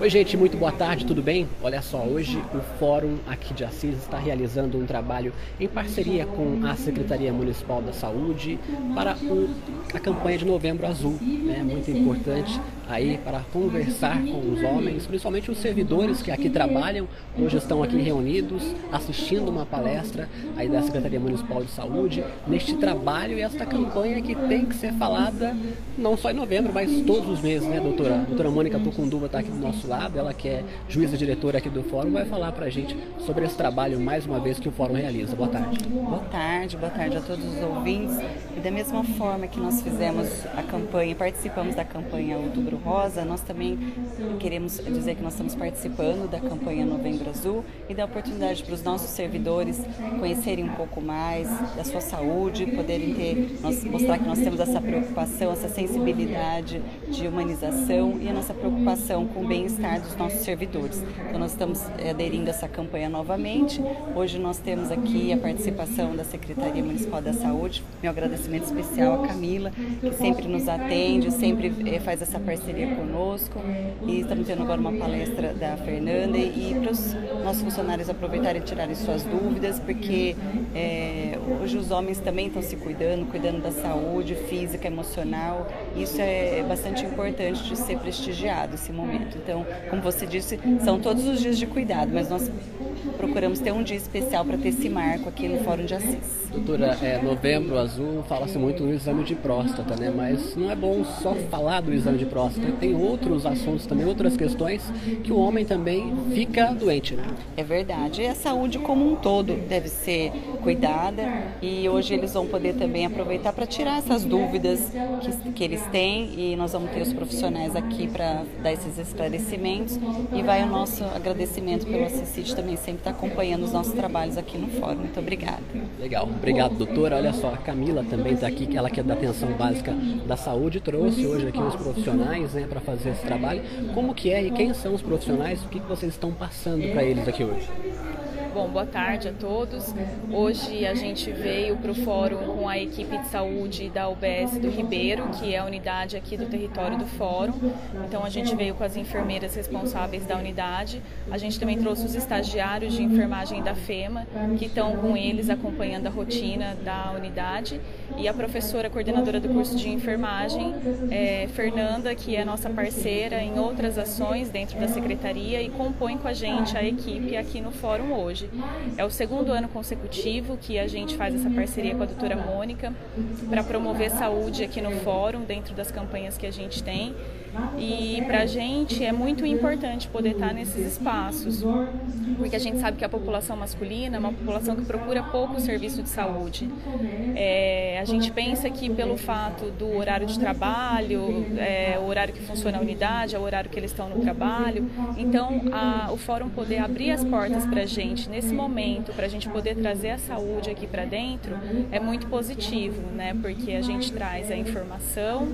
Oi, gente, muito boa tarde, tudo bem? Olha só, hoje o Fórum aqui de Assis está realizando um trabalho em parceria com a Secretaria Municipal da Saúde para o, a campanha de Novembro Azul. É né? muito importante aí para conversar com os homens, principalmente os servidores que aqui trabalham, hoje estão aqui reunidos, assistindo uma palestra aí da Secretaria Municipal de Saúde, neste trabalho e esta campanha que tem que ser falada não só em novembro, mas todos os meses, né, doutora? A doutora Mônica Tucunduva está aqui do nosso lado, ela que é juíza diretora aqui do Fórum, vai falar para a gente sobre esse trabalho, mais uma vez, que o Fórum realiza. Boa tarde. Boa tarde, boa tarde a todos os ouvintes. E da mesma forma que nós fizemos a campanha, participamos da campanha Outubro Rosa, nós também queremos dizer que nós estamos participando da campanha Novembro Azul e da oportunidade para os nossos servidores conhecerem um pouco mais da sua saúde, poderem ter, nós, mostrar que nós temos essa preocupação, essa sensibilidade de humanização e a nossa preocupação com o bem-estar dos nossos servidores. Então nós estamos eh, aderindo a essa campanha novamente. Hoje nós temos aqui a participação da Secretaria Municipal da Saúde. Meu agradecimento especial à Camila, que sempre nos atende, sempre eh, faz essa parceria conosco. E estamos tendo agora uma palestra da Fernanda e para os nossos funcionários aproveitarem e tirarem suas dúvidas, porque é, hoje os homens também estão se cuidando, cuidando da saúde física, emocional. Isso é bastante importante de ser prestigiado esse momento. Então, como você disse, são todos os dias de cuidado, mas nós procuramos ter um dia especial para ter esse marco aqui no Fórum de Assis. Doutora, é, novembro azul fala-se muito no exame de próstata, né? Mas não é bom só falar do exame de próstata. Tem outros assuntos também, outras questões que o homem também fica doente, né? É verdade. E a saúde como um todo deve ser cuidada e hoje eles vão poder também aproveitar para tirar essas dúvidas que, que eles têm e nós vamos ter os profissionais aqui para dar esses esclarecimentos e vai o nosso agradecimento pelo Assisite também sempre estar tá acompanhando os nossos trabalhos aqui no fórum. Muito obrigada. Legal. Obrigado, doutora. Olha só, a Camila também está aqui, ela que é da atenção básica da saúde, trouxe hoje aqui os profissionais né, para fazer esse trabalho. Como que é e quem são os profissionais? O que, que vocês estão passando para eles aqui hoje? Bom, boa tarde a todos. Hoje a gente veio para o fórum com a equipe de saúde da UBS do Ribeiro, que é a unidade aqui do território do fórum. Então a gente veio com as enfermeiras responsáveis da unidade. A gente também trouxe os estagiários de enfermagem da FEMA, que estão com eles acompanhando a rotina da unidade. E a professora coordenadora do curso de enfermagem, é, Fernanda, que é nossa parceira em outras ações dentro da secretaria e compõe com a gente a equipe aqui no fórum hoje. É o segundo ano consecutivo que a gente faz essa parceria com a doutora Mônica para promover saúde aqui no fórum, dentro das campanhas que a gente tem. E para a gente é muito importante poder estar nesses espaços, porque a gente sabe que a população masculina é uma população que procura pouco serviço de saúde. É, a gente pensa que pelo fato do horário de trabalho, é, o horário que funciona a unidade, é o horário que eles estão no trabalho, então a, o fórum poder abrir as portas para a gente nesse momento, para a gente poder trazer a saúde aqui para dentro, é muito positivo, né? Porque a gente traz a informação,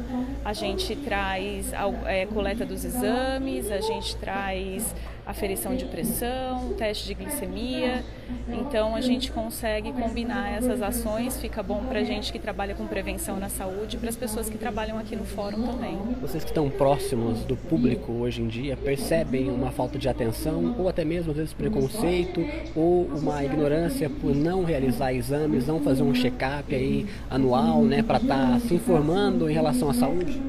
a gente traz a é, coleta dos exames, a gente traz aferição de pressão, teste de glicemia. Então a gente consegue combinar essas ações, fica bom para a gente que trabalha com prevenção na saúde e para as pessoas que trabalham aqui no fórum também. Vocês que estão próximos do público hoje em dia percebem uma falta de atenção ou até mesmo às vezes preconceito ou uma ignorância por não realizar exames, não fazer um check-up aí anual, né, para estar tá se informando em relação à saúde?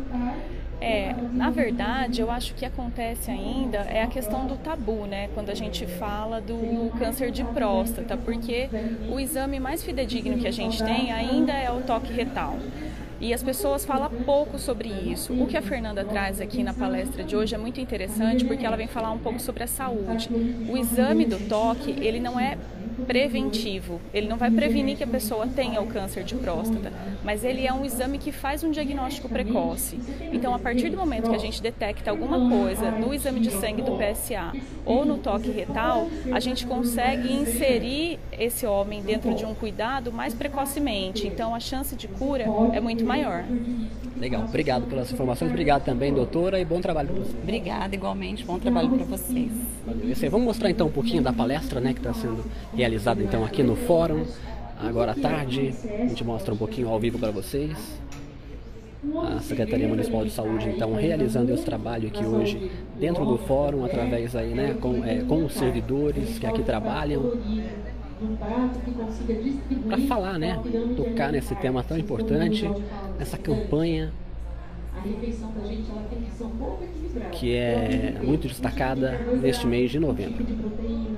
É, na verdade, eu acho que acontece ainda é a questão do tabu, né? Quando a gente fala do câncer de próstata, porque o exame mais fidedigno que a gente tem ainda é o toque retal. E as pessoas falam pouco sobre isso. O que a Fernanda traz aqui na palestra de hoje é muito interessante porque ela vem falar um pouco sobre a saúde. O exame do toque, ele não é preventivo. Ele não vai prevenir que a pessoa tenha o câncer de próstata, mas ele é um exame que faz um diagnóstico precoce. Então, a partir do momento que a gente detecta alguma coisa no exame de sangue do PSA ou no toque retal, a gente consegue inserir esse homem dentro de um cuidado mais precocemente. Então, a chance de cura é muito maior. Legal, obrigado pelas informações, obrigado também, doutora, e bom trabalho para você. Obrigada, igualmente, bom trabalho para vocês. Valeu. Vamos mostrar então um pouquinho da palestra né, que está sendo realizada então aqui no fórum, agora à tarde. A gente mostra um pouquinho ao vivo para vocês. a Secretaria Municipal de Saúde então realizando esse trabalho aqui hoje dentro do fórum através aí né com, é, com os servidores que aqui trabalham para falar né tocar nesse tema tão importante nessa campanha que é muito destacada neste mês de novembro